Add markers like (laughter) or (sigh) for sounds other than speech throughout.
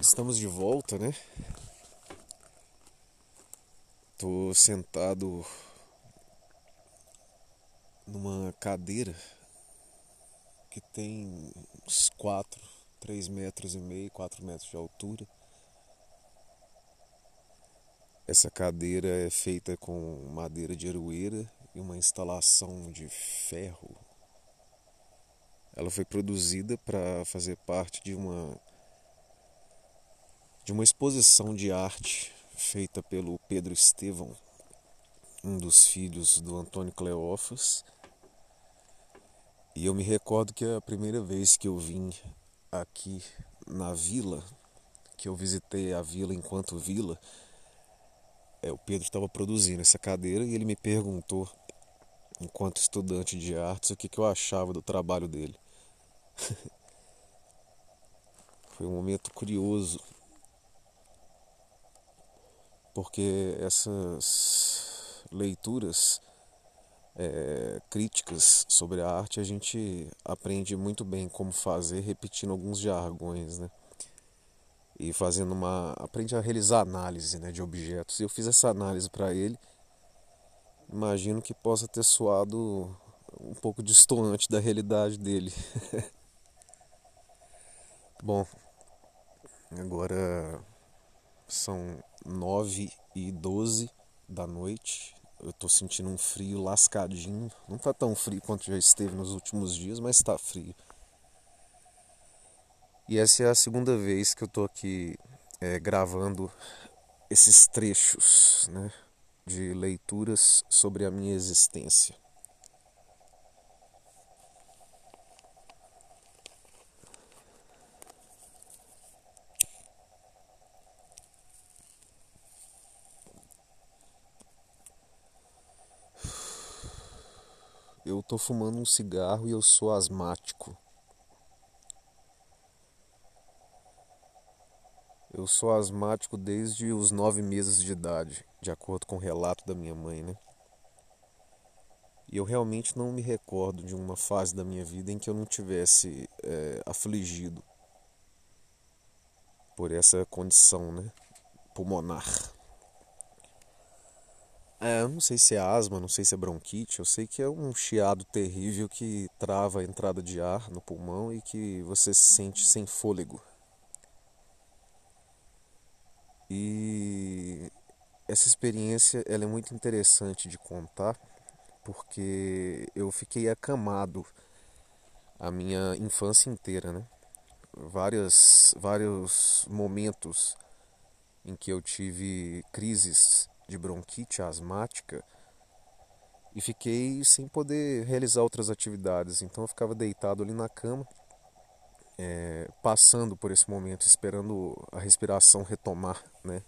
Estamos de volta, né? Tô sentado numa cadeira que tem uns 4, 3 metros e meio, 4 metros de altura. Essa cadeira é feita com madeira de aroeira e uma instalação de ferro. Ela foi produzida para fazer parte de uma de uma exposição de arte feita pelo Pedro Estevão, um dos filhos do Antônio Cleófas. E eu me recordo que a primeira vez que eu vim aqui na vila, que eu visitei a vila enquanto vila, é, o Pedro estava produzindo essa cadeira e ele me perguntou, enquanto estudante de artes, o que, que eu achava do trabalho dele. (laughs) Foi um momento curioso porque essas leituras é, críticas sobre a arte a gente aprende muito bem como fazer repetindo alguns jargões, né? E fazendo uma. aprende a realizar análise né, de objetos. Eu fiz essa análise para ele. Imagino que possa ter soado um pouco distoante da realidade dele. (laughs) Bom, agora são 9 e 12 da noite. Eu tô sentindo um frio lascadinho. Não tá tão frio quanto já esteve nos últimos dias, mas tá frio. E essa é a segunda vez que eu tô aqui é, gravando esses trechos né, de leituras sobre a minha existência. Eu tô fumando um cigarro e eu sou asmático. Eu sou asmático desde os nove meses de idade, de acordo com o relato da minha mãe, né? E eu realmente não me recordo de uma fase da minha vida em que eu não tivesse é, afligido por essa condição, né? Pulmonar. É, eu não sei se é asma, não sei se é bronquite, eu sei que é um chiado terrível que trava a entrada de ar no pulmão e que você se sente sem fôlego. E essa experiência ela é muito interessante de contar porque eu fiquei acamado a minha infância inteira, né? Várias, vários momentos em que eu tive crises de bronquite asmática e fiquei sem poder realizar outras atividades. Então eu ficava deitado ali na cama, é, passando por esse momento, esperando a respiração retomar, né?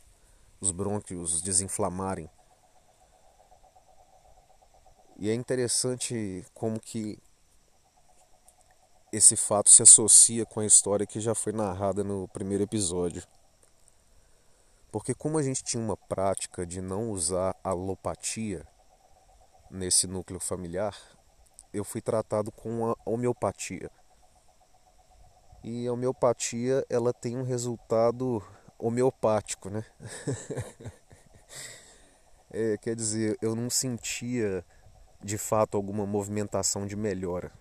os brônquios desinflamarem. E é interessante como que esse fato se associa com a história que já foi narrada no primeiro episódio. Porque como a gente tinha uma prática de não usar alopatia nesse núcleo familiar, eu fui tratado com a homeopatia. E a homeopatia, ela tem um resultado homeopático, né? (laughs) é, quer dizer, eu não sentia de fato alguma movimentação de melhora.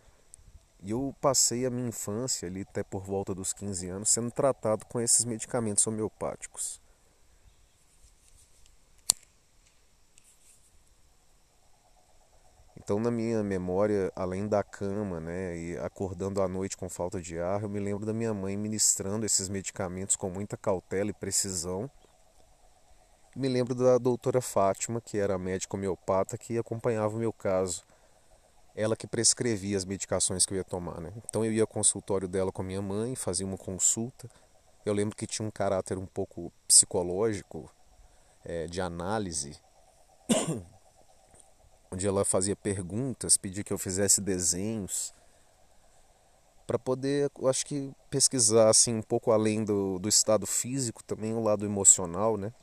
E eu passei a minha infância ali até por volta dos 15 anos sendo tratado com esses medicamentos homeopáticos. Então, na minha memória, além da cama, né, e acordando à noite com falta de ar, eu me lembro da minha mãe ministrando esses medicamentos com muita cautela e precisão. Me lembro da doutora Fátima, que era médica homeopata que acompanhava o meu caso. Ela que prescrevia as medicações que eu ia tomar, né? Então eu ia ao consultório dela com a minha mãe, fazia uma consulta. Eu lembro que tinha um caráter um pouco psicológico, é, de análise onde ela fazia perguntas, pedia que eu fizesse desenhos para poder, eu acho que pesquisar assim um pouco além do, do estado físico, também o lado emocional, né?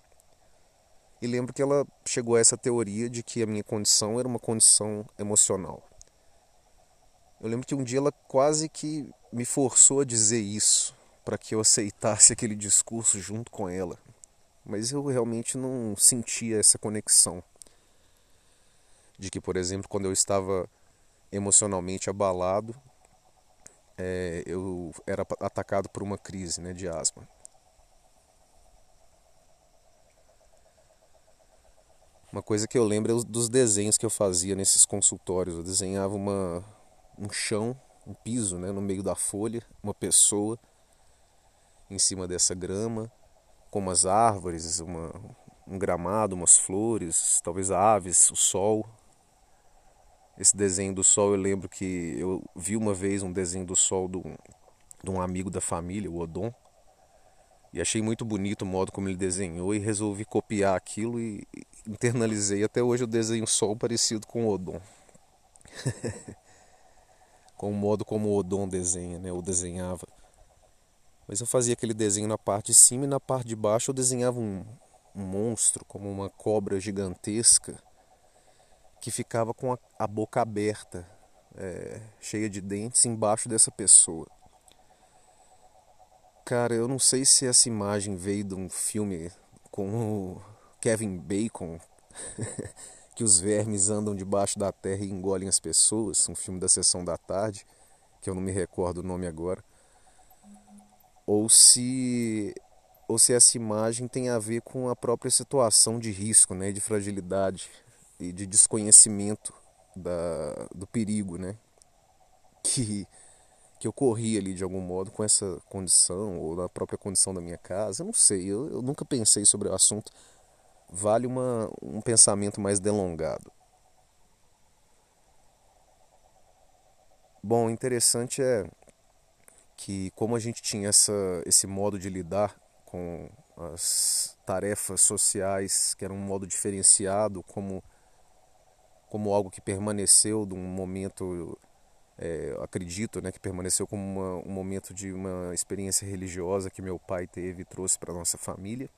E lembro que ela chegou a essa teoria de que a minha condição era uma condição emocional. Eu lembro que um dia ela quase que me forçou a dizer isso para que eu (laughs) aceitasse aquele discurso junto com ela. Mas eu realmente não sentia essa conexão. De que, por exemplo, quando eu estava emocionalmente abalado, é, eu era atacado por uma crise né, de asma. Uma coisa que eu lembro é dos desenhos que eu fazia nesses consultórios. Eu desenhava uma, um chão, um piso né, no meio da folha, uma pessoa em cima dessa grama, com umas árvores, uma, um gramado, umas flores, talvez aves, o sol. Esse desenho do sol eu lembro que eu vi uma vez um desenho do sol do, de um amigo da família, o Odon. E achei muito bonito o modo como ele desenhou e resolvi copiar aquilo e internalizei. Até hoje eu desenho sol parecido com o Odon. (laughs) com o modo como o Odon desenha, né? ou desenhava. Mas eu fazia aquele desenho na parte de cima e na parte de baixo eu desenhava um, um monstro, como uma cobra gigantesca, que ficava com a, a boca aberta, é, cheia de dentes, embaixo dessa pessoa. Cara, eu não sei se essa imagem veio de um filme com o Kevin Bacon, (laughs) que os vermes andam debaixo da terra e engolem as pessoas, um filme da sessão da tarde, que eu não me recordo o nome agora. Ou se ou se essa imagem tem a ver com a própria situação de risco, né, de fragilidade e de desconhecimento da, do perigo, né, que que eu corri ali de algum modo com essa condição ou na própria condição da minha casa. Eu não sei, eu, eu nunca pensei sobre o assunto. Vale uma, um pensamento mais delongado. Bom, interessante é que como a gente tinha essa, esse modo de lidar com as tarefas sociais, que era um modo diferenciado, como, como algo que permaneceu de um momento é, acredito né, que permaneceu como uma, um momento de uma experiência religiosa que meu pai teve e trouxe para nossa família.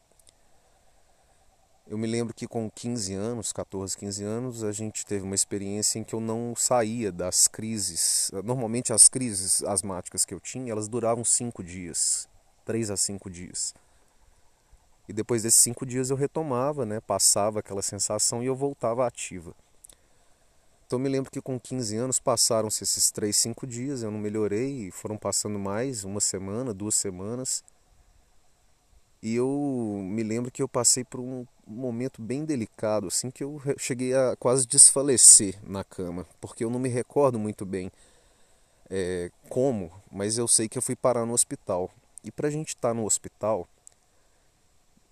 Eu me lembro que com 15 anos, 14, 15 anos, a gente teve uma experiência em que eu não saía das crises. Normalmente as crises asmáticas que eu tinha, elas duravam cinco dias, três a cinco dias. E depois desses cinco dias eu retomava, né, passava aquela sensação e eu voltava ativa. Então me lembro que com 15 anos passaram-se esses 3, 5 dias, eu não melhorei, foram passando mais, uma semana, duas semanas. E eu me lembro que eu passei por um momento bem delicado, assim, que eu cheguei a quase desfalecer na cama, porque eu não me recordo muito bem é, como, mas eu sei que eu fui parar no hospital. E pra gente estar tá no hospital,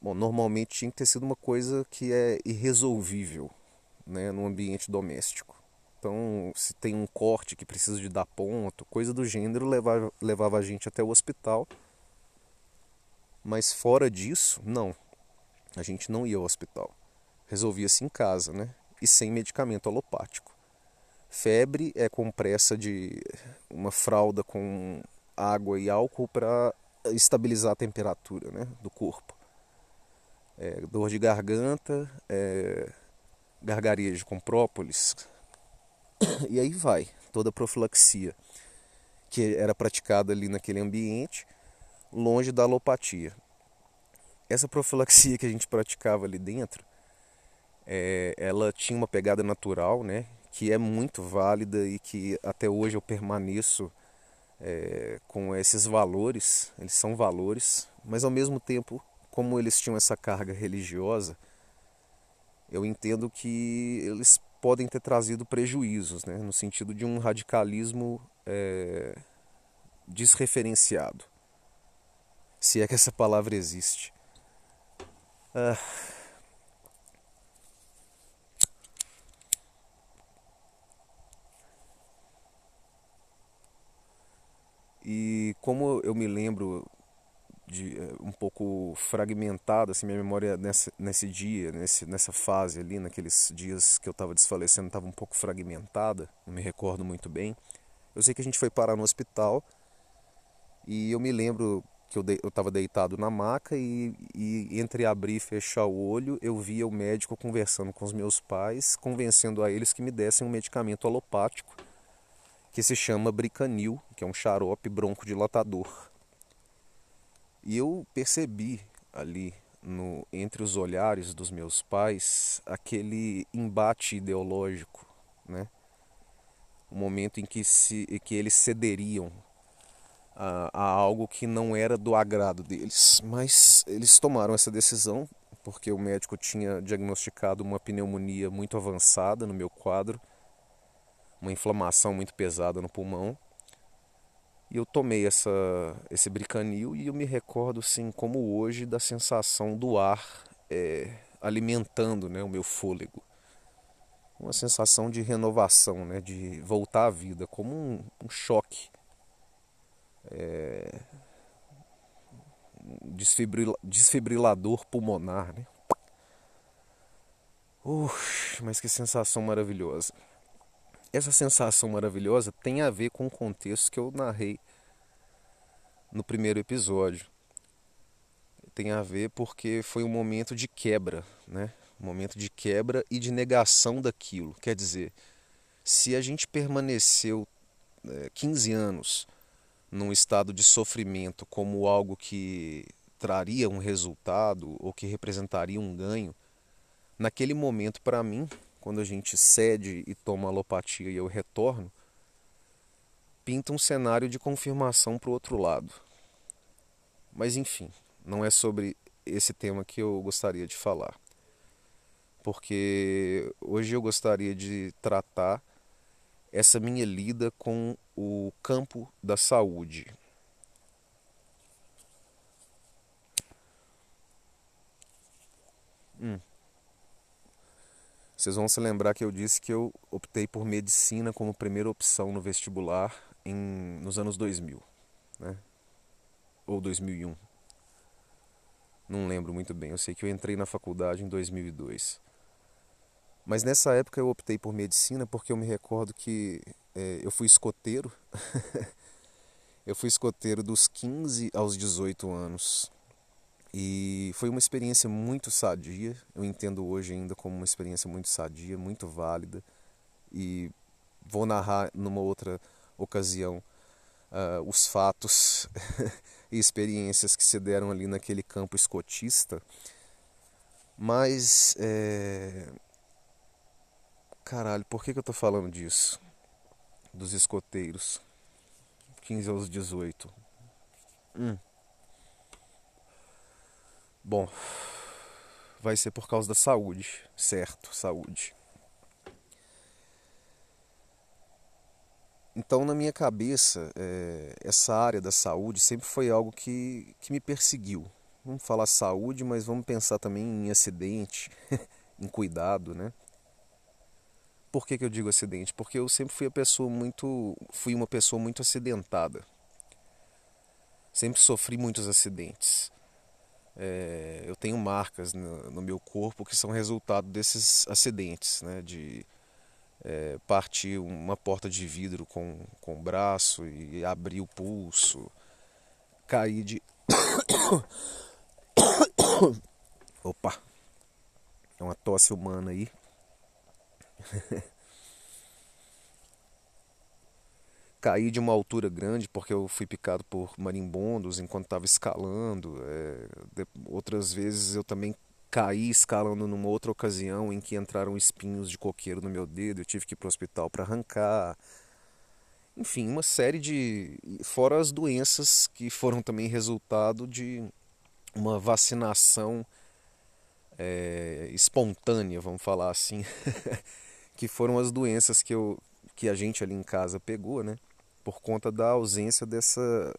bom, normalmente tinha que ter sido uma coisa que é irresolvível, né, no ambiente doméstico. Então, se tem um corte que precisa de dar ponto, coisa do gênero, levava, levava a gente até o hospital. Mas fora disso, não. A gente não ia ao hospital. Resolvia-se em casa, né? E sem medicamento alopático. Febre é compressa de uma fralda com água e álcool para estabilizar a temperatura né, do corpo. É, dor de garganta, é, gargarejo com própolis, (coughs) e aí vai, toda a profilaxia que era praticada ali naquele ambiente, longe da alopatia. Essa profilaxia que a gente praticava ali dentro, é, ela tinha uma pegada natural, né, que é muito válida e que até hoje eu permaneço é, com esses valores. Eles são valores, mas ao mesmo tempo, como eles tinham essa carga religiosa, eu entendo que eles podem ter trazido prejuízos, né, no sentido de um radicalismo é, desreferenciado. Se é que essa palavra existe. Ah. E como eu me lembro de, eh, um pouco fragmentada, assim, minha memória nessa, nesse dia, nesse, nessa fase ali, naqueles dias que eu estava desfalecendo, estava um pouco fragmentada, não me recordo muito bem. Eu sei que a gente foi parar no hospital e eu me lembro que eu estava deitado na maca e, e entre abrir e fechar o olho eu via o médico conversando com os meus pais, convencendo a eles que me dessem um medicamento alopático que se chama Bricanil, que é um xarope broncodilatador E eu percebi ali no, entre os olhares dos meus pais aquele embate ideológico, né? O momento em que, se, que eles cederiam a, a algo que não era do agrado deles. Mas eles tomaram essa decisão porque o médico tinha diagnosticado uma pneumonia muito avançada no meu quadro, uma inflamação muito pesada no pulmão. E eu tomei essa, esse bricanil e eu me recordo, assim, como hoje, da sensação do ar é, alimentando né, o meu fôlego. Uma sensação de renovação, né, de voltar à vida, como um, um choque. É, desfibrilador pulmonar, né? Uf, mas que sensação maravilhosa. Essa sensação maravilhosa tem a ver com o contexto que eu narrei no primeiro episódio. Tem a ver porque foi um momento de quebra, né? Um momento de quebra e de negação daquilo. Quer dizer, se a gente permaneceu é, 15 anos num estado de sofrimento como algo que traria um resultado ou que representaria um ganho, naquele momento para mim, quando a gente cede e toma alopatia e eu retorno, pinta um cenário de confirmação para o outro lado. Mas enfim, não é sobre esse tema que eu gostaria de falar. Porque hoje eu gostaria de tratar essa minha lida com o campo da saúde. Hum. Vocês vão se lembrar que eu disse que eu optei por medicina como primeira opção no vestibular em, nos anos 2000, né? Ou 2001. Não lembro muito bem. Eu sei que eu entrei na faculdade em 2002. Mas nessa época eu optei por medicina porque eu me recordo que é, eu fui escoteiro. (laughs) eu fui escoteiro dos 15 aos 18 anos. E foi uma experiência muito sadia. Eu entendo hoje ainda como uma experiência muito sadia, muito válida. E vou narrar numa outra ocasião uh, os fatos (laughs) e experiências que se deram ali naquele campo escotista. Mas é, Caralho, por que, que eu tô falando disso? Dos escoteiros. 15 aos 18. Hum. Bom, vai ser por causa da saúde, certo? Saúde. Então, na minha cabeça, é, essa área da saúde sempre foi algo que, que me perseguiu. Vamos falar saúde, mas vamos pensar também em acidente, (laughs) em cuidado, né? Por que, que eu digo acidente? Porque eu sempre fui a pessoa muito, fui uma pessoa muito acidentada. Sempre sofri muitos acidentes. É, eu tenho marcas no, no, meu corpo que são resultado desses acidentes, né? De é, partir uma porta de vidro com, com o braço e abrir o pulso, cair de. (coughs) Opa! É uma tosse humana aí. (laughs) Caí de uma altura grande porque eu fui picado por marimbondos enquanto estava escalando. É, de, outras vezes eu também caí escalando numa outra ocasião em que entraram espinhos de coqueiro no meu dedo. Eu tive que ir para o hospital para arrancar. Enfim, uma série de. Fora as doenças que foram também resultado de uma vacinação é, espontânea, vamos falar assim. (laughs) que foram as doenças que, eu, que a gente ali em casa pegou, né? Por conta da ausência dessa,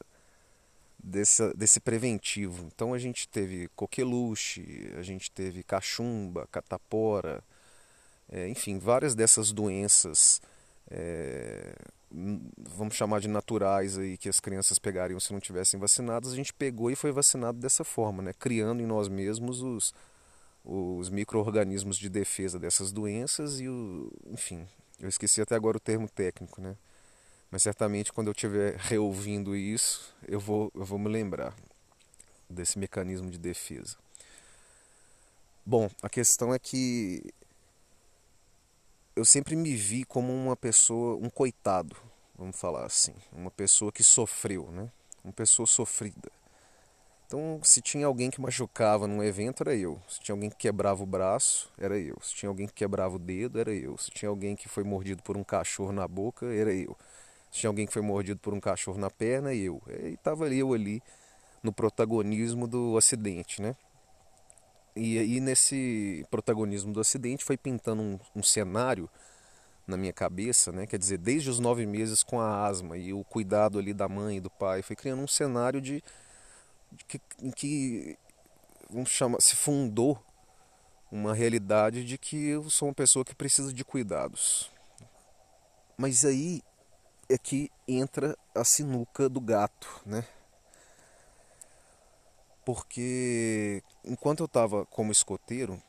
dessa, desse preventivo. Então a gente teve coqueluche, a gente teve cachumba, catapora, é, enfim, várias dessas doenças, é, vamos chamar de naturais aí, que as crianças pegariam se não tivessem vacinadas, a gente pegou e foi vacinado dessa forma, né? Criando em nós mesmos os, os micro-organismos de defesa dessas doenças e o. Enfim, eu esqueci até agora o termo técnico, né? Mas certamente quando eu estiver reouvindo isso, eu vou, eu vou me lembrar desse mecanismo de defesa. Bom, a questão é que eu sempre me vi como uma pessoa, um coitado, vamos falar assim, uma pessoa que sofreu, né? Uma pessoa sofrida. Então, se tinha alguém que machucava num evento, era eu. Se tinha alguém que quebrava o braço, era eu. Se tinha alguém que quebrava o dedo, era eu. Se tinha alguém que foi mordido por um cachorro na boca, era eu. Tinha alguém que foi mordido por um cachorro na perna, eu. E estava eu ali no protagonismo do acidente, né? E aí nesse protagonismo do acidente foi pintando um, um cenário na minha cabeça, né? Quer dizer, desde os nove meses com a asma e o cuidado ali da mãe e do pai, foi criando um cenário de que, em que vamos chamar, se fundou uma realidade de que eu sou uma pessoa que precisa de cuidados. Mas aí é que entra a sinuca do gato, né? Porque enquanto eu estava como escoteiro,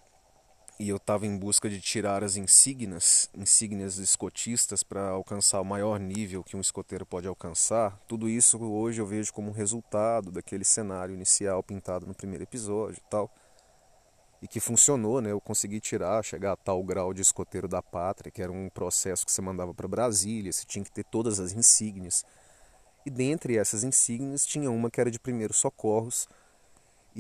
e eu estava em busca de tirar as insígnias, insígnias escotistas para alcançar o maior nível que um escoteiro pode alcançar. Tudo isso hoje eu vejo como resultado daquele cenário inicial pintado no primeiro episódio e tal. E que funcionou, né? Eu consegui tirar, chegar a tal grau de escoteiro da pátria, que era um processo que você mandava para Brasília, você tinha que ter todas as insígnias. E dentre essas insígnias tinha uma que era de primeiros socorros,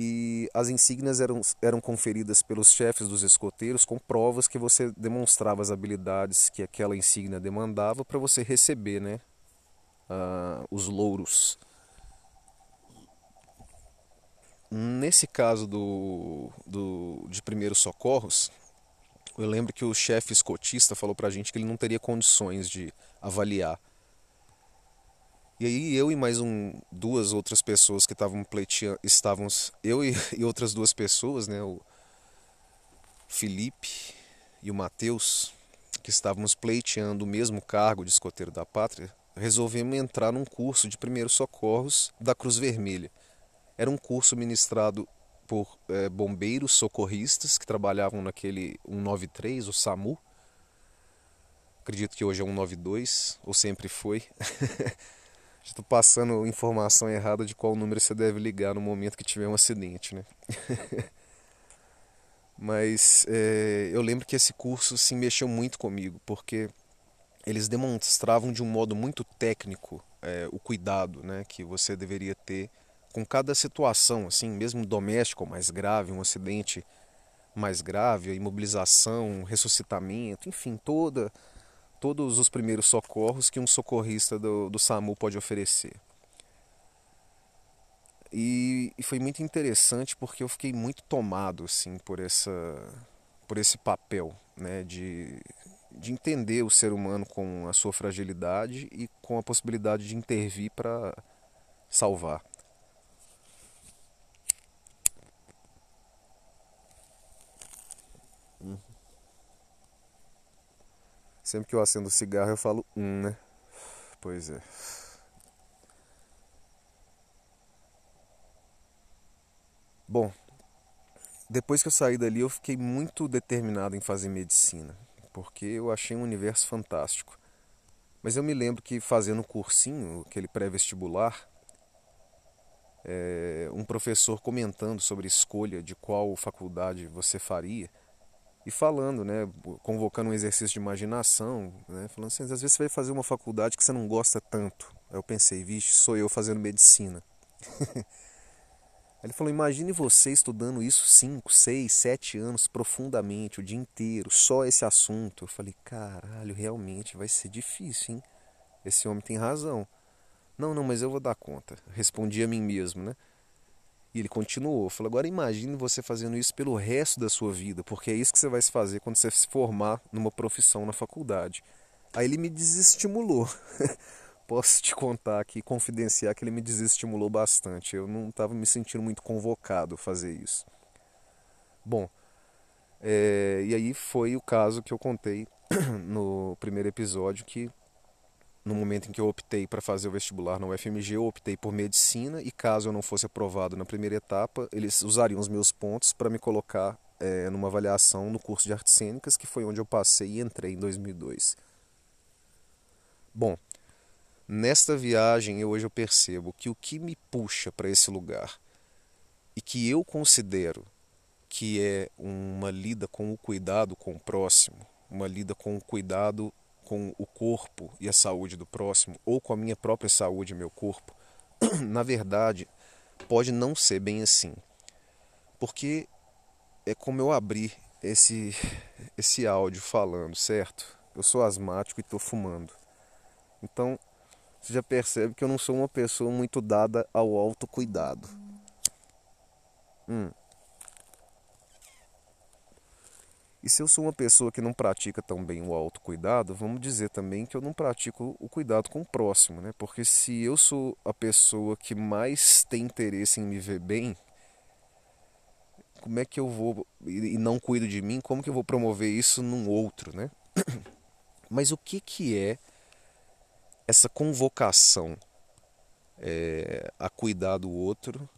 e as insígnias eram, eram conferidas pelos chefes dos escoteiros com provas que você demonstrava as habilidades que aquela insígnia demandava para você receber né, uh, os louros. Nesse caso do, do, de primeiros socorros, eu lembro que o chefe escotista falou para a gente que ele não teria condições de avaliar e aí eu e mais um, duas outras pessoas que estavam pleiteando, estávamos, eu e, (laughs) e, outras duas pessoas, né, o Felipe e o Matheus, que estávamos pleiteando o mesmo cargo de escoteiro da pátria, resolvemos entrar num curso de primeiros socorros da Cruz Vermelha. Era um curso ministrado por é, bombeiros socorristas que trabalhavam naquele 193, o SAMU. Acredito que hoje é 192, ou sempre foi. (laughs) Estou passando informação errada de qual número você deve ligar no momento que tiver um acidente, né? (laughs) Mas é, eu lembro que esse curso se mexeu muito comigo, porque eles demonstravam de um modo muito técnico é, o cuidado né, que você deveria ter com cada situação, assim, mesmo doméstico mais grave, um acidente mais grave, a imobilização, ressuscitamento, enfim, toda todos os primeiros socorros que um socorrista do, do SAMU pode oferecer. E, e, foi muito interessante porque eu fiquei muito tomado assim por essa por esse papel né de, de entender o ser humano com a sua fragilidade e com a possibilidade de intervir para salvar Sempre que eu acendo cigarro eu falo um, né? Pois é. Bom, depois que eu saí dali eu fiquei muito determinado em fazer medicina, porque eu achei um universo fantástico. Mas eu me lembro que fazendo o cursinho, aquele pré-vestibular, é, um professor comentando sobre escolha de qual faculdade você faria, e falando, né, convocando um exercício de imaginação, né, falando assim, às vezes você vai fazer uma faculdade que você não gosta tanto. Aí eu pensei, vixe, sou eu fazendo medicina. (laughs) ele falou, imagine você estudando isso 5, 6, 7 anos profundamente, o dia inteiro, só esse assunto. Eu falei, caralho, realmente vai ser difícil, hein? Esse homem tem razão. Não, não, mas eu vou dar conta. Respondi a mim mesmo, né? Ele continuou, falou: agora imagine você fazendo isso pelo resto da sua vida, porque é isso que você vai se fazer quando você se formar numa profissão na faculdade. Aí ele me desestimulou. (laughs) Posso te contar aqui, confidenciar que ele me desestimulou bastante. Eu não estava me sentindo muito convocado a fazer isso. Bom, é, e aí foi o caso que eu contei (clears throat) no primeiro episódio que no momento em que eu optei para fazer o vestibular na UFMG, eu optei por medicina e caso eu não fosse aprovado na primeira etapa, eles usariam os meus pontos para me colocar é, numa avaliação no curso de artes cênicas, que foi onde eu passei e entrei em 2002. Bom, nesta viagem eu hoje eu percebo que o que me puxa para esse lugar e que eu considero que é uma lida com o cuidado com o próximo, uma lida com o cuidado com o corpo e a saúde do próximo, ou com a minha própria saúde e meu corpo, (clears throat) na verdade, pode não ser bem assim. Porque é como eu abri esse, (laughs) esse áudio falando, certo? Eu sou asmático e estou fumando. Então, você já percebe que eu não sou uma pessoa muito dada ao autocuidado. Hum. E se eu sou uma pessoa que não pratica tão bem o autocuidado, vamos dizer também que eu não pratico o cuidado com o próximo, né? Porque se eu sou a pessoa que mais tem interesse em me ver bem, como é que eu vou e não cuido de mim, como que eu vou promover isso num outro, né? (clears throat) Mas o que que é essa convocação é, a cuidar do outro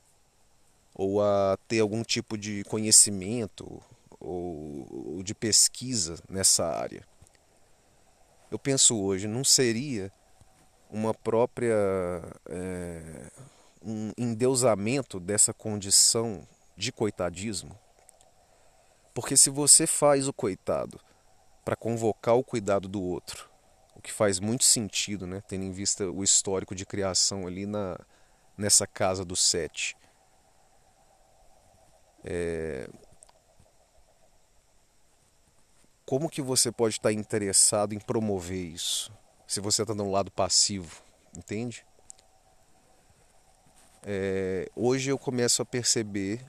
ou a ter algum tipo de conhecimento ou, de pesquisa nessa área. Eu penso hoje, não seria uma própria é, um endeusamento dessa condição de coitadismo? Porque se você faz o coitado para convocar o cuidado do outro, o que faz muito sentido, né, tendo em vista o histórico de criação ali na, nessa casa do sete. É, como que você pode estar interessado em promover isso? Se você está no lado passivo, entende? É, hoje eu começo a perceber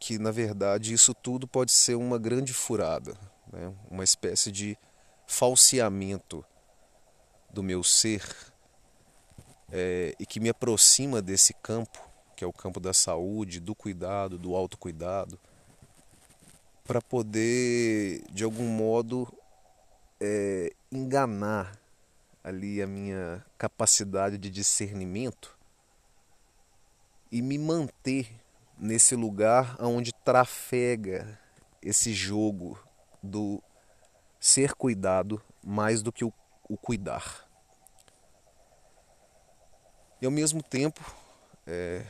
que, na verdade, isso tudo pode ser uma grande furada, né? uma espécie de falseamento do meu ser é, e que me aproxima desse campo, que é o campo da saúde, do cuidado, do autocuidado para poder, de algum modo, é, enganar ali a minha capacidade de discernimento e me manter nesse lugar onde trafega esse jogo do ser cuidado mais do que o, o cuidar. E ao mesmo tempo, é,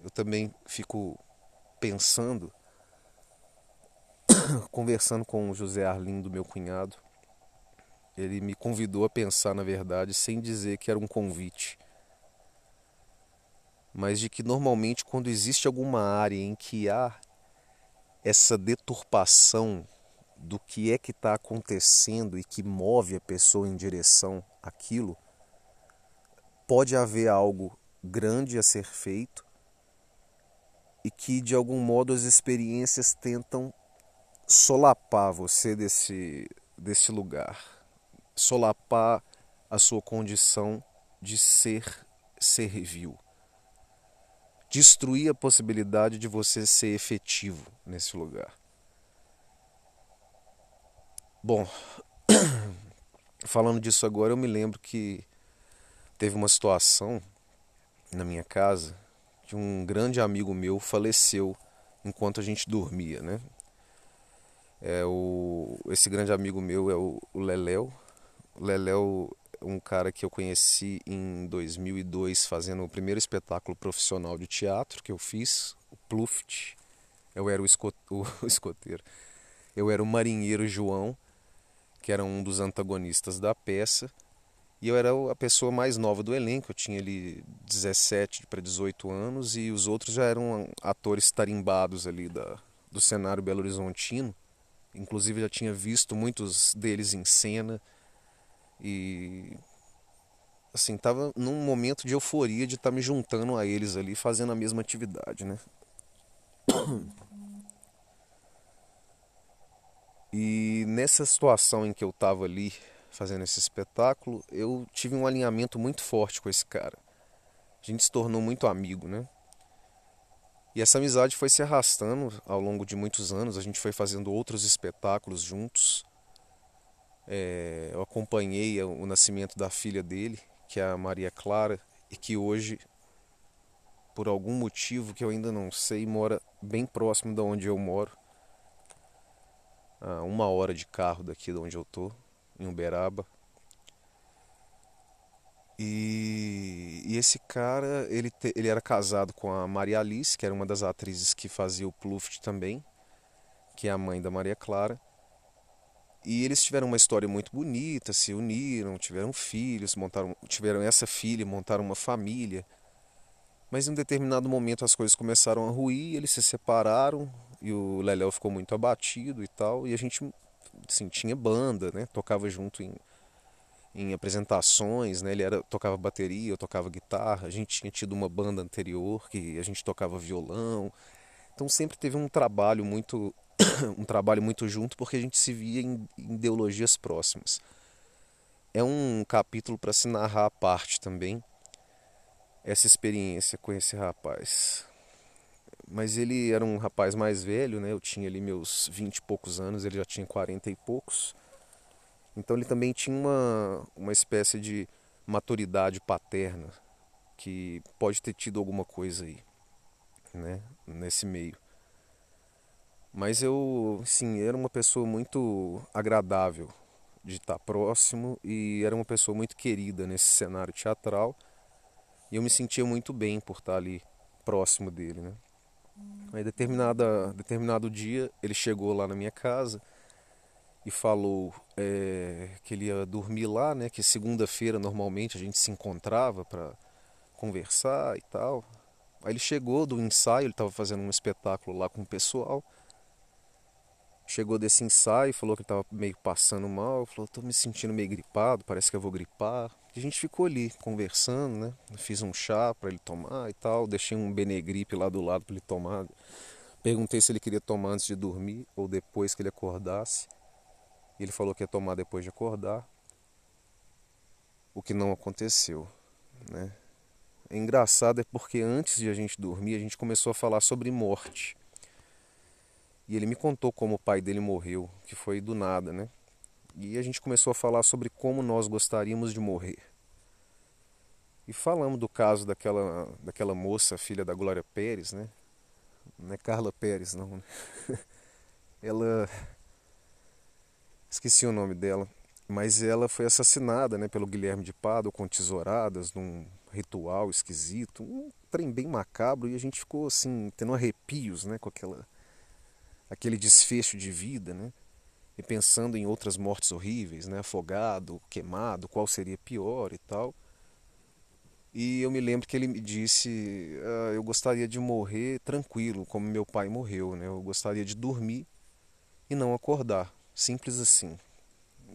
eu também fico pensando (coughs) conversando com o José Arlindo, meu cunhado, ele me convidou a pensar, na verdade, sem dizer que era um convite, mas de que normalmente quando existe alguma área em que há essa deturpação do que é que está acontecendo e que move a pessoa em direção àquilo, pode haver algo grande a ser feito e que de algum modo as experiências tentam solapar você desse, desse lugar, solapar a sua condição de ser servil, destruir a possibilidade de você ser efetivo nesse lugar. Bom, (coughs) falando disso agora, eu me lembro que teve uma situação na minha casa que um grande amigo meu faleceu enquanto a gente dormia, né? É o, esse grande amigo meu é o, o Leléu. O Leléu é um cara que eu conheci em 2002 fazendo o primeiro espetáculo profissional de teatro que eu fiz, o Pluft. Eu era o, esco, (laughs) o escoteiro. Eu era o marinheiro João, que era um dos antagonistas da peça. E eu era a pessoa mais nova do elenco, eu tinha ali 17 para 18 anos e os outros já eram atores tarimbados ali da, do cenário Belo Horizontino. Inclusive já tinha visto muitos deles em cena e assim, tava num momento de euforia de estar tá me juntando a eles ali, fazendo a mesma atividade, né? E nessa situação em que eu estava ali fazendo esse espetáculo, eu tive um alinhamento muito forte com esse cara. A gente se tornou muito amigo, né? E essa amizade foi se arrastando ao longo de muitos anos. A gente foi fazendo outros espetáculos juntos. É, eu acompanhei o nascimento da filha dele, que é a Maria Clara, e que hoje, por algum motivo que eu ainda não sei, mora bem próximo de onde eu moro. A uma hora de carro daqui de onde eu tô, em Uberaba. E, e, esse cara, ele, te, ele era casado com a Maria Alice, que era uma das atrizes que fazia o Pluft também, que é a mãe da Maria Clara. E eles tiveram uma história muito bonita, se uniram, tiveram filhos, montaram, tiveram essa filha, montaram uma família. Mas em um determinado momento as coisas começaram a ruir, eles se separaram e o Leléo ficou muito abatido e tal. E a gente assim, tinha banda, né? Tocava junto em, em apresentações, né? Ele era, tocava bateria, eu tocava guitarra. A gente tinha tido uma banda anterior que a gente tocava violão. Então sempre teve um trabalho muito (coughs) um trabalho muito junto porque a gente se via em, ideologias próximas. É um capítulo para se narrar à parte também essa experiência com esse rapaz. Mas ele era um rapaz mais velho, né? Eu tinha ali meus vinte e poucos anos, ele já tinha quarenta e poucos. Então ele também tinha uma, uma espécie de maturidade paterna que pode ter tido alguma coisa aí, né? Nesse meio. Mas eu, sim, era uma pessoa muito agradável de estar próximo e era uma pessoa muito querida nesse cenário teatral. E eu me sentia muito bem por estar ali próximo dele, né? Aí determinada, determinado dia ele chegou lá na minha casa e falou é, que ele ia dormir lá, né? Que segunda-feira normalmente a gente se encontrava para conversar e tal. Aí ele chegou do ensaio, ele estava fazendo um espetáculo lá com o pessoal. Chegou desse ensaio, falou que estava meio passando mal, falou, estou me sentindo meio gripado, parece que eu vou gripar. E a gente ficou ali conversando, né? Fiz um chá para ele tomar e tal, deixei um Benegripe lá do lado para ele tomar. Perguntei se ele queria tomar antes de dormir ou depois que ele acordasse. Ele falou que ia tomar depois de acordar. O que não aconteceu, né? É engraçado é porque antes de a gente dormir, a gente começou a falar sobre morte. E ele me contou como o pai dele morreu, que foi do nada, né? E a gente começou a falar sobre como nós gostaríamos de morrer. E falamos do caso daquela, daquela moça, filha da Glória Pérez, né? Não é Carla Pérez, não. Né? (laughs) ela. Esqueci o nome dela. Mas ela foi assassinada né, pelo Guilherme de Pado com tesouradas num ritual esquisito. Um trem bem macabro. E a gente ficou assim, tendo arrepios né, com aquela aquele desfecho de vida, né? E pensando em outras mortes horríveis, né? Afogado, queimado, qual seria pior e tal. E eu me lembro que ele me disse: ah, eu gostaria de morrer tranquilo, como meu pai morreu, né? Eu gostaria de dormir e não acordar, simples assim.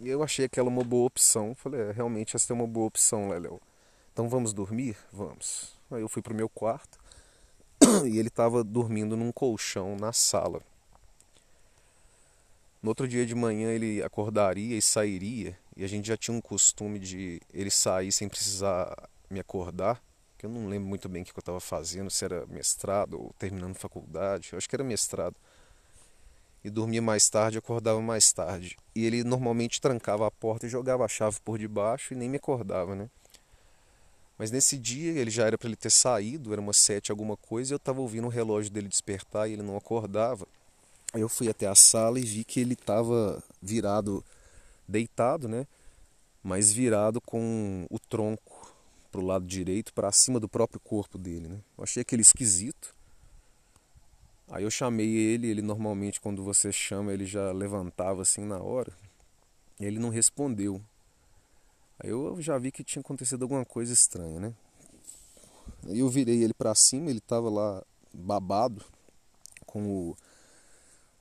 E eu achei aquela uma boa opção. Falei: é, realmente essa é uma boa opção, Léo. Então vamos dormir? Vamos. Aí eu fui pro meu quarto (coughs) e ele estava dormindo num colchão na sala. No outro dia de manhã ele acordaria e sairia, e a gente já tinha um costume de ele sair sem precisar me acordar, que eu não lembro muito bem o que eu estava fazendo, se era mestrado ou terminando faculdade, eu acho que era mestrado. E dormia mais tarde, acordava mais tarde. E ele normalmente trancava a porta e jogava a chave por debaixo e nem me acordava, né? Mas nesse dia ele já era para ele ter saído, era umas sete alguma coisa, e eu estava ouvindo o relógio dele despertar e ele não acordava. Eu fui até a sala e vi que ele estava virado, deitado, né? Mas virado com o tronco para o lado direito, para cima do próprio corpo dele, né? Eu achei aquele esquisito. Aí eu chamei ele, ele normalmente quando você chama ele já levantava assim na hora. Ele não respondeu. Aí eu já vi que tinha acontecido alguma coisa estranha, né? Aí eu virei ele para cima, ele estava lá babado com o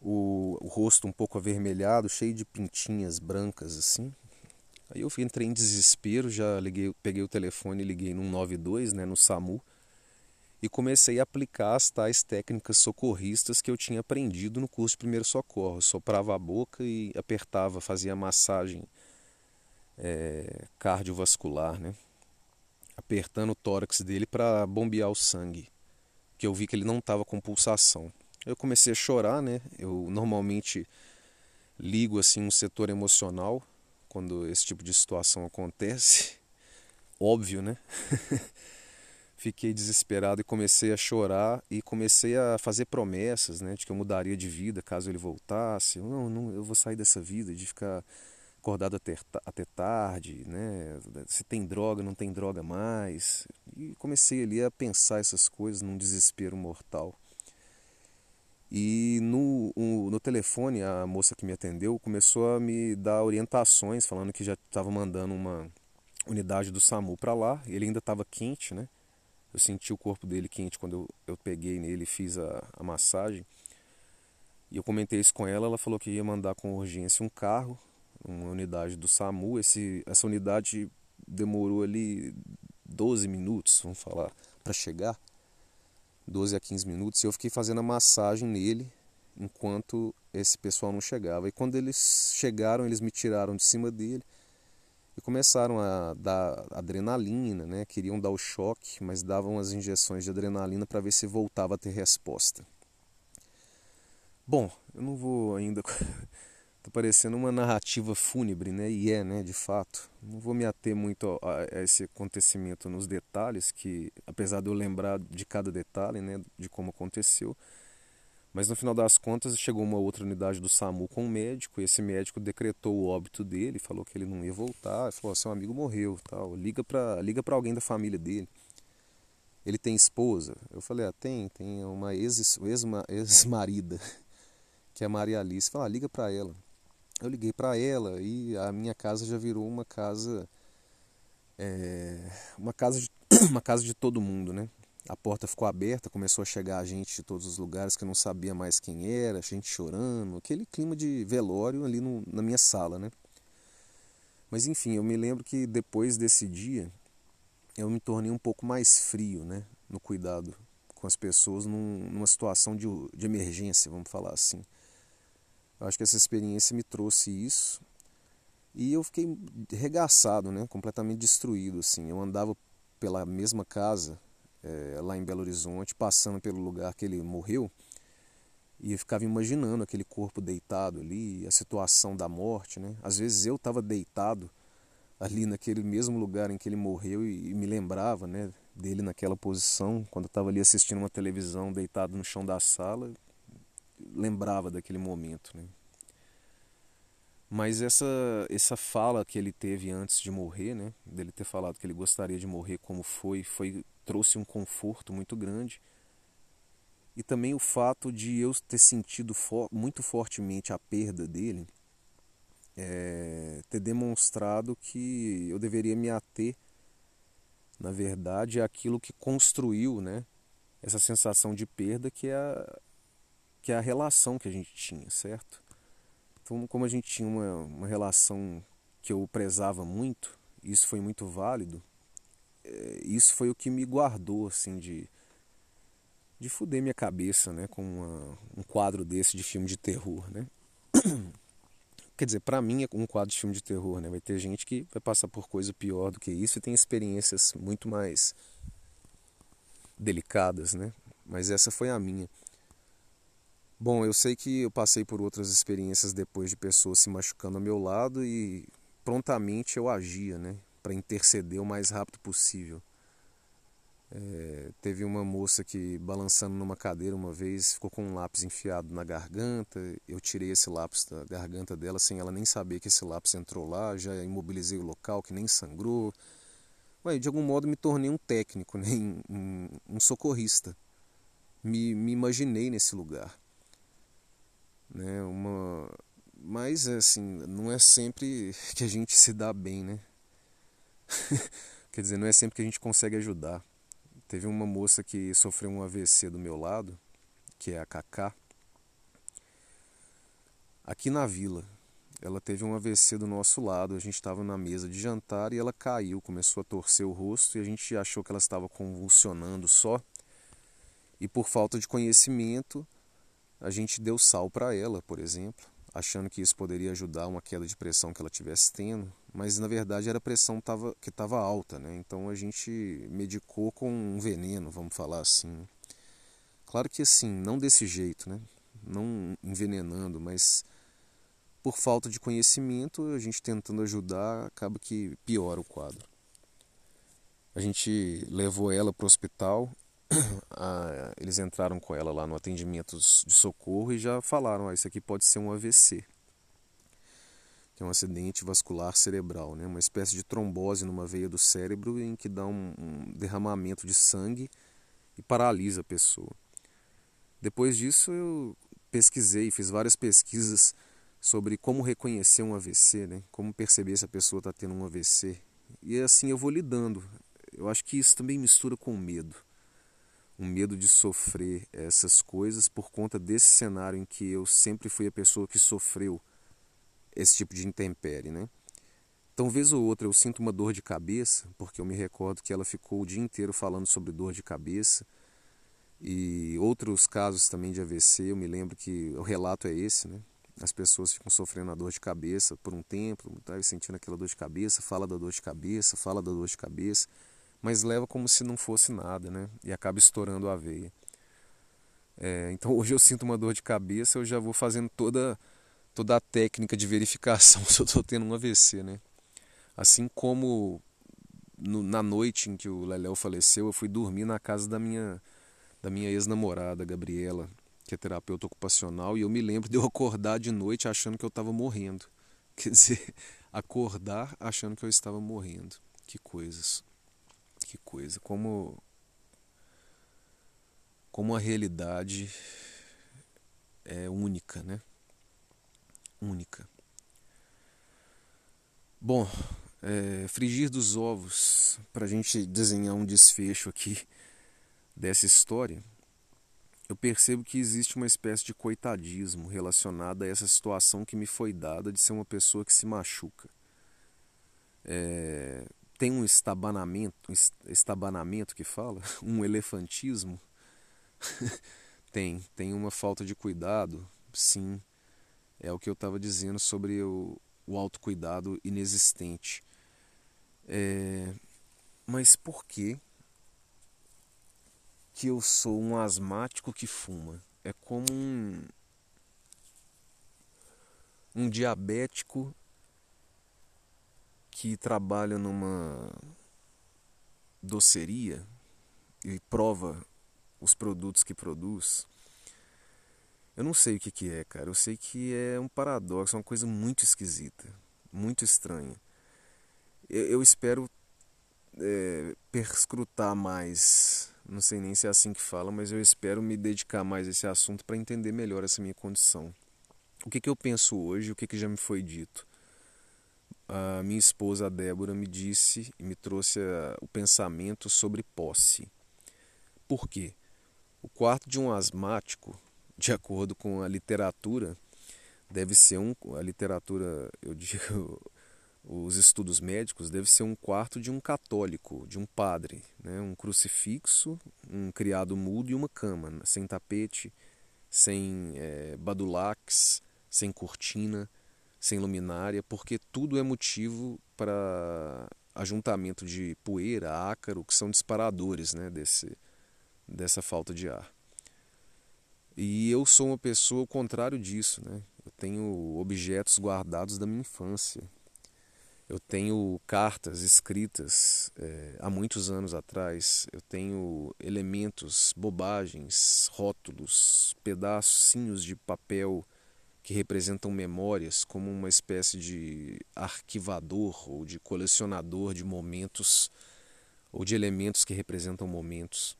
o, o rosto um pouco avermelhado, cheio de pintinhas brancas assim. Aí eu entrei em desespero, já liguei, peguei o telefone e liguei no 92, né, no SAMU, e comecei a aplicar as tais técnicas socorristas que eu tinha aprendido no curso de primeiro socorro. Soprava a boca e apertava, fazia massagem é, cardiovascular, né? apertando o tórax dele para bombear o sangue, que eu vi que ele não estava com pulsação eu comecei a chorar, né? Eu normalmente ligo assim um setor emocional quando esse tipo de situação acontece. (laughs) Óbvio, né? (laughs) Fiquei desesperado e comecei a chorar e comecei a fazer promessas, né, de que eu mudaria de vida caso ele voltasse. Não, não, eu vou sair dessa vida de ficar acordado até, até tarde, né? Se tem droga, não tem droga mais. E comecei ali a pensar essas coisas num desespero mortal. E no, no telefone, a moça que me atendeu começou a me dar orientações, falando que já estava mandando uma unidade do SAMU para lá. Ele ainda estava quente, né? Eu senti o corpo dele quente quando eu, eu peguei nele e fiz a, a massagem. E eu comentei isso com ela, ela falou que ia mandar com urgência um carro, uma unidade do SAMU. Esse, essa unidade demorou ali 12 minutos, vamos falar, para chegar. 12 a 15 minutos. E eu fiquei fazendo a massagem nele enquanto esse pessoal não chegava. E quando eles chegaram, eles me tiraram de cima dele e começaram a dar adrenalina, né? Queriam dar o choque, mas davam as injeções de adrenalina para ver se voltava a ter resposta. Bom, eu não vou ainda. (laughs) tá parecendo uma narrativa fúnebre, né? E é, né? De fato. Não vou me ater muito a, a esse acontecimento nos detalhes, que apesar de eu lembrar de cada detalhe, né? De como aconteceu. Mas no final das contas chegou uma outra unidade do SAMU com um médico, e esse médico decretou o óbito dele, falou que ele não ia voltar, falou: "Seu amigo morreu, tal, liga para liga para alguém da família dele". Ele tem esposa? Eu falei: "Ah, tem, tem uma ex-marida, ex (laughs) que é Maria Alice". Falei: ah, liga para ela". Eu liguei para ela e a minha casa já virou uma casa é, uma casa de, (coughs) uma casa de todo mundo, né? A porta ficou aberta, começou a chegar gente de todos os lugares que eu não sabia mais quem era, gente chorando, aquele clima de velório ali no, na minha sala, né? Mas enfim, eu me lembro que depois desse dia eu me tornei um pouco mais frio, né? No cuidado com as pessoas num, numa situação de, de emergência, vamos falar assim. Eu acho que essa experiência me trouxe isso e eu fiquei regaçado, né? Completamente destruído, assim. Eu andava pela mesma casa é, lá em Belo Horizonte, passando pelo lugar que ele morreu, e eu ficava imaginando aquele corpo deitado ali, a situação da morte, né? Às vezes eu estava deitado ali naquele mesmo lugar em que ele morreu e, e me lembrava, né, dele naquela posição, quando eu estava ali assistindo uma televisão, deitado no chão da sala, lembrava daquele momento, né? Mas essa, essa fala que ele teve antes de morrer, né, dele ter falado que ele gostaria de morrer como foi, foi trouxe um conforto muito grande. E também o fato de eu ter sentido for, muito fortemente a perda dele, é, ter demonstrado que eu deveria me ater, na verdade, àquilo que construiu né, essa sensação de perda, que é, a, que é a relação que a gente tinha, certo? Então, como a gente tinha uma, uma relação que eu prezava muito, isso foi muito válido, é, isso foi o que me guardou, assim, de, de fuder minha cabeça, né, com uma, um quadro desse de filme de terror, né? (coughs) Quer dizer, para mim é um quadro de filme de terror, né? Vai ter gente que vai passar por coisa pior do que isso e tem experiências muito mais delicadas, né? Mas essa foi a minha. Bom, eu sei que eu passei por outras experiências depois de pessoas se machucando ao meu lado e prontamente eu agia, né, para interceder o mais rápido possível. É, teve uma moça que balançando numa cadeira uma vez ficou com um lápis enfiado na garganta. Eu tirei esse lápis da garganta dela sem ela nem saber que esse lápis entrou lá. Já imobilizei o local que nem sangrou. Ué, de algum modo me tornei um técnico, né? (laughs) um, um socorrista. Me, me imaginei nesse lugar né? Uma mas assim, não é sempre (laughs) que a gente se dá bem, né? (laughs) Quer dizer, não é sempre que a gente consegue ajudar. Teve uma moça que sofreu um AVC do meu lado, que é a Kaká, aqui na vila. Ela teve um AVC do nosso lado, a gente estava na mesa de jantar e ela caiu, começou a torcer o rosto e a gente achou que ela estava convulsionando só. E por falta de conhecimento, a gente deu sal para ela, por exemplo, achando que isso poderia ajudar uma queda de pressão que ela tivesse tendo, mas na verdade era a pressão tava, que estava alta, né? Então a gente medicou com um veneno, vamos falar assim. Claro que assim, não desse jeito, né? Não envenenando, mas por falta de conhecimento, a gente tentando ajudar, acaba que piora o quadro. A gente levou ela para o hospital (coughs) ah, eles entraram com ela lá no atendimento de socorro e já falaram: ah, isso aqui pode ser um AVC, que é um acidente vascular cerebral, né? uma espécie de trombose numa veia do cérebro em que dá um, um derramamento de sangue e paralisa a pessoa. Depois disso, eu pesquisei, fiz várias pesquisas sobre como reconhecer um AVC, né? como perceber se a pessoa está tendo um AVC. E assim eu vou lidando Eu acho que isso também mistura com medo. Um medo de sofrer essas coisas por conta desse cenário em que eu sempre fui a pessoa que sofreu esse tipo de intempérie, né? Então, vez ou outra, eu sinto uma dor de cabeça, porque eu me recordo que ela ficou o dia inteiro falando sobre dor de cabeça. E outros casos também de AVC, eu me lembro que o relato é esse, né? As pessoas ficam sofrendo a dor de cabeça por um tempo, tá? sentindo aquela dor de cabeça, fala da dor de cabeça, fala da dor de cabeça, mas leva como se não fosse nada, né? E acaba estourando a veia. É, então hoje eu sinto uma dor de cabeça, eu já vou fazendo toda, toda a técnica de verificação (laughs) se eu estou tendo um AVC, né? Assim como no, na noite em que o Leléo faleceu, eu fui dormir na casa da minha, da minha ex-namorada, Gabriela que é terapeuta ocupacional, e eu me lembro de eu acordar de noite achando que eu estava morrendo. (laughs) Quer dizer, acordar achando que eu estava morrendo. Que coisas. Que coisa. Como como a realidade é única, né? Única. Bom, é, frigir dos ovos, para a gente desenhar um desfecho aqui (laughs) dessa história, eu percebo que existe uma espécie de coitadismo relacionado a essa situação que me foi dada de ser uma pessoa que se machuca. É, tem um estabanamento, estabanamento que fala, (laughs) um elefantismo. (laughs) tem, tem uma falta de cuidado, sim. É o que eu estava dizendo sobre o, o autocuidado inexistente. É, mas por que que eu sou um asmático que fuma. É como um, um diabético que trabalha numa doceria e prova os produtos que produz. Eu não sei o que, que é, cara. Eu sei que é um paradoxo, é uma coisa muito esquisita, muito estranha. Eu, eu espero é, perscrutar mais não sei nem se é assim que fala, mas eu espero me dedicar mais a esse assunto para entender melhor essa minha condição. O que, que eu penso hoje, o que, que já me foi dito? A minha esposa, Débora, me disse e me trouxe a, o pensamento sobre posse. Por quê? O quarto de um asmático, (laughs) de acordo com a literatura, deve ser um. A literatura, eu digo, (laughs) os estudos médicos, deve ser um quarto de um católico, de um padre, né? um crucifixo, um criado mudo e uma cama, sem tapete, sem é, badulax, sem cortina, sem luminária, porque tudo é motivo para ajuntamento de poeira, ácaro, que são disparadores né? Desse, dessa falta de ar. E eu sou uma pessoa ao contrário disso, né? Eu tenho objetos guardados da minha infância, eu tenho cartas escritas é, há muitos anos atrás, eu tenho elementos, bobagens, rótulos, pedacinhos de papel que representam memórias, como uma espécie de arquivador ou de colecionador de momentos ou de elementos que representam momentos.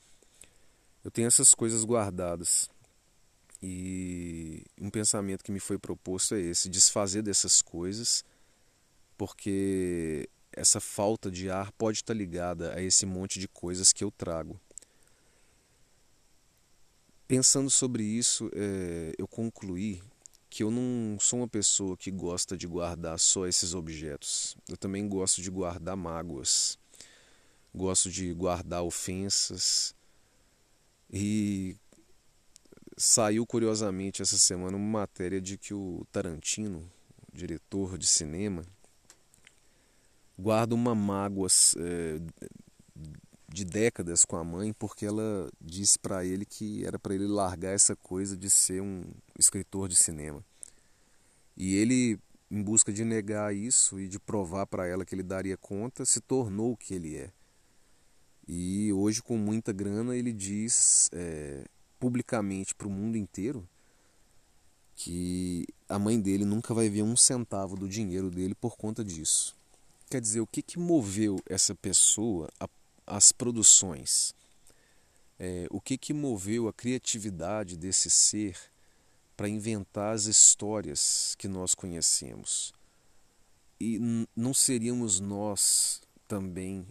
Eu tenho essas coisas guardadas. E um pensamento que me foi proposto é esse: desfazer dessas coisas porque essa falta de ar pode estar ligada a esse monte de coisas que eu trago. Pensando sobre isso, é, eu concluí que eu não sou uma pessoa que gosta de guardar só esses objetos. Eu também gosto de guardar mágoas, gosto de guardar ofensas. E saiu curiosamente essa semana uma matéria de que o Tarantino, diretor de cinema, guarda uma mágoa é, de décadas com a mãe porque ela disse para ele que era para ele largar essa coisa de ser um escritor de cinema. E ele, em busca de negar isso e de provar para ela que ele daria conta, se tornou o que ele é. E hoje, com muita grana, ele diz é, publicamente para o mundo inteiro que a mãe dele nunca vai ver um centavo do dinheiro dele por conta disso. Quer dizer, o que, que moveu essa pessoa às produções? É, o que, que moveu a criatividade desse ser para inventar as histórias que nós conhecemos? E não seríamos nós também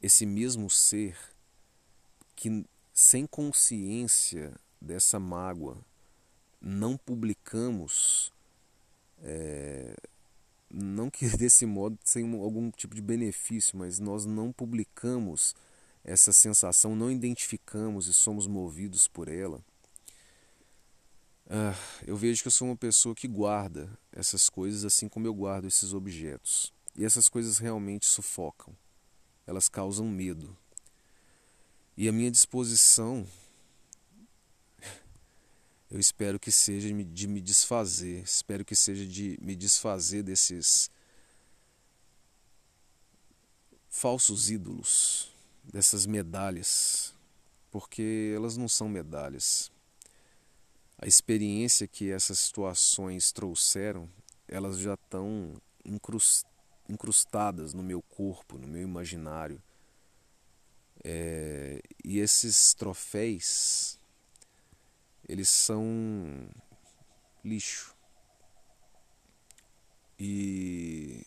esse mesmo ser que, sem consciência dessa mágoa, não publicamos, é, não que (laughs) desse modo sem algum tipo de benefício, mas nós não publicamos essa sensação, não identificamos e somos movidos por ela. Ah, eu vejo que eu sou uma pessoa que guarda essas coisas assim como eu guardo esses objetos. E essas coisas realmente sufocam, elas causam medo. E a minha disposição, eu espero que seja de me desfazer, espero que seja de me desfazer desses falsos ídolos, dessas medalhas, porque elas não são medalhas. A experiência que essas situações trouxeram, elas já estão incrustadas no meu corpo, no meu imaginário. É, e esses troféus, eles são lixo. E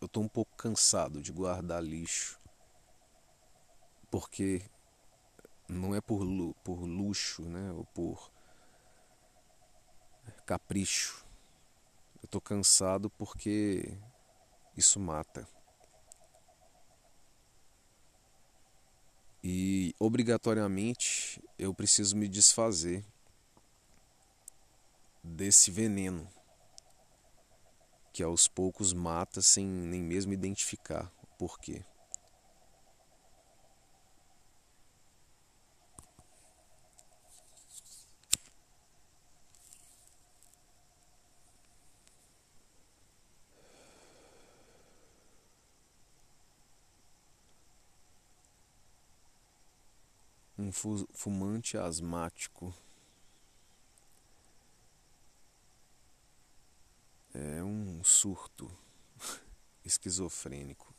eu estou um pouco cansado de guardar lixo, porque não é por, por luxo, né, ou por capricho. Eu estou cansado porque isso mata. E obrigatoriamente eu preciso me desfazer desse veneno que aos poucos mata sem nem mesmo identificar o porquê. Um fumante asmático. É um surto (laughs) esquizofrênico.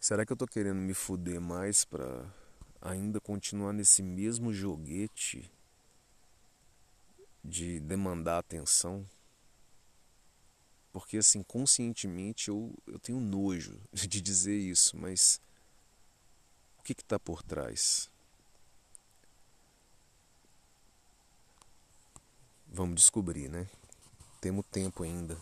Será que eu tô querendo me fuder mais pra ainda continuar nesse mesmo joguete de demandar atenção? Porque assim, conscientemente eu, eu tenho nojo (laughs) de dizer isso, mas que está por trás? Vamos descobrir, né? Temos tempo ainda.